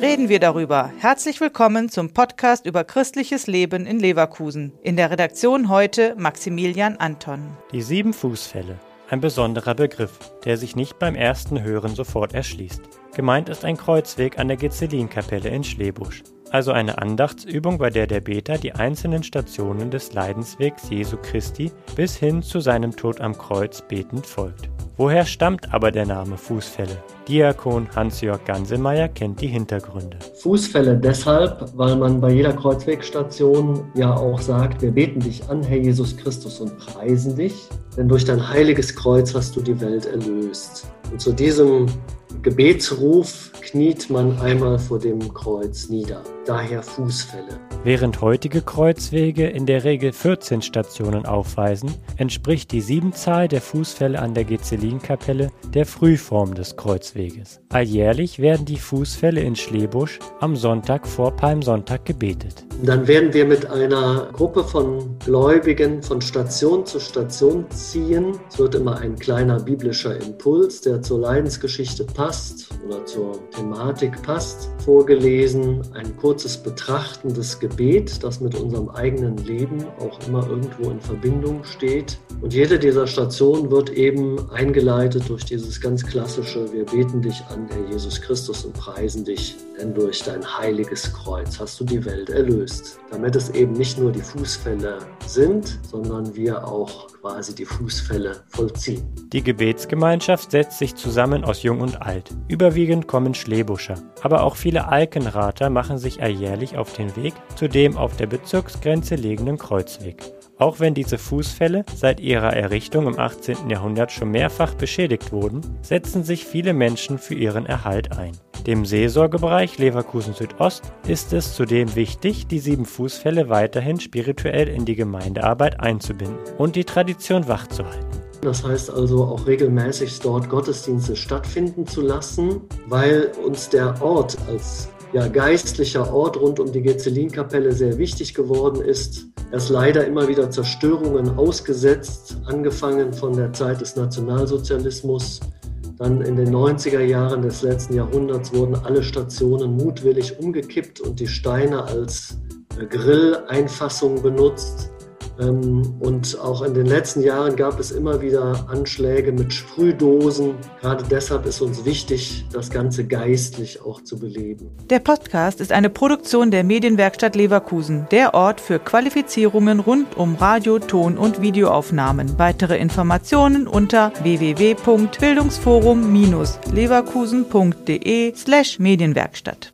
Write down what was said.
wir darüber. Herzlich willkommen zum Podcast über christliches Leben in Leverkusen. In der Redaktion heute Maximilian Anton. Die sieben Fußfälle. Ein besonderer Begriff, der sich nicht beim ersten Hören sofort erschließt. Gemeint ist ein Kreuzweg an der Gezelinkapelle in Schlebusch also eine Andachtsübung, bei der der Beter die einzelnen Stationen des Leidenswegs Jesu Christi bis hin zu seinem Tod am Kreuz betend folgt. Woher stammt aber der Name Fußfälle? Diakon Hans-Jörg Gansemeyer kennt die Hintergründe. Fußfälle deshalb, weil man bei jeder Kreuzwegstation ja auch sagt, wir beten dich an, Herr Jesus Christus, und preisen dich, denn durch dein heiliges Kreuz hast du die Welt erlöst. Und zu diesem Gebetsruf kniet man einmal vor dem Kreuz nieder. Daher Fußfälle. Während heutige Kreuzwege in der Regel 14 Stationen aufweisen, entspricht die Siebenzahl der Fußfälle an der Gezelinkapelle der Frühform des Kreuzweges. Alljährlich werden die Fußfälle in Schlebusch am Sonntag vor Palmsonntag gebetet. Dann werden wir mit einer Gruppe von Gläubigen von Station zu Station ziehen. Es wird immer ein kleiner biblischer Impuls, der zur Leidensgeschichte passt oder zur Thematik passt, vorgelesen. Ein kurzes Betrachten des Gebet, das mit unserem eigenen Leben auch immer irgendwo in Verbindung steht. Und jede dieser Stationen wird eben eingeleitet durch dieses ganz klassische, wir beten dich an, Herr Jesus Christus, und preisen dich, denn durch dein heiliges Kreuz hast du die Welt erlöst. Damit es eben nicht nur die Fußfälle sind, sondern wir auch quasi die Fußfälle vollziehen. Die Gebetsgemeinschaft setzt sich zusammen aus Jung und Alt. Überwiegend kommen Schlebuscher, aber auch viele Alkenrater machen sich alljährlich auf den Weg zu dem auf der Bezirksgrenze liegenden Kreuzweg. Auch wenn diese Fußfälle seit ihrer Errichtung im 18. Jahrhundert schon mehrfach beschädigt wurden, setzen sich viele Menschen für ihren Erhalt ein. Dem Seelsorgebereich Leverkusen Südost ist es zudem wichtig, die sieben Fußfälle weiterhin spirituell in die Gemeindearbeit einzubinden und die Tradition wachzuhalten. Das heißt also auch regelmäßig dort Gottesdienste stattfinden zu lassen, weil uns der Ort als ja, geistlicher Ort rund um die Gezelinkapelle sehr wichtig geworden ist. Er ist leider immer wieder Zerstörungen ausgesetzt, angefangen von der Zeit des Nationalsozialismus. Dann in den 90er Jahren des letzten Jahrhunderts wurden alle Stationen mutwillig umgekippt und die Steine als äh, Grilleinfassung benutzt. Ähm, und auch in den letzten Jahren gab es immer wieder Anschläge mit Sprühdosen. Gerade deshalb ist uns wichtig, das Ganze geistlich auch zu beleben. Der Podcast ist eine Produktion der Medienwerkstatt Leverkusen, der Ort für Qualifizierungen rund um Radio, Ton und Videoaufnahmen. Weitere Informationen unter www.bildungsforum-leverkusen.de slash Medienwerkstatt.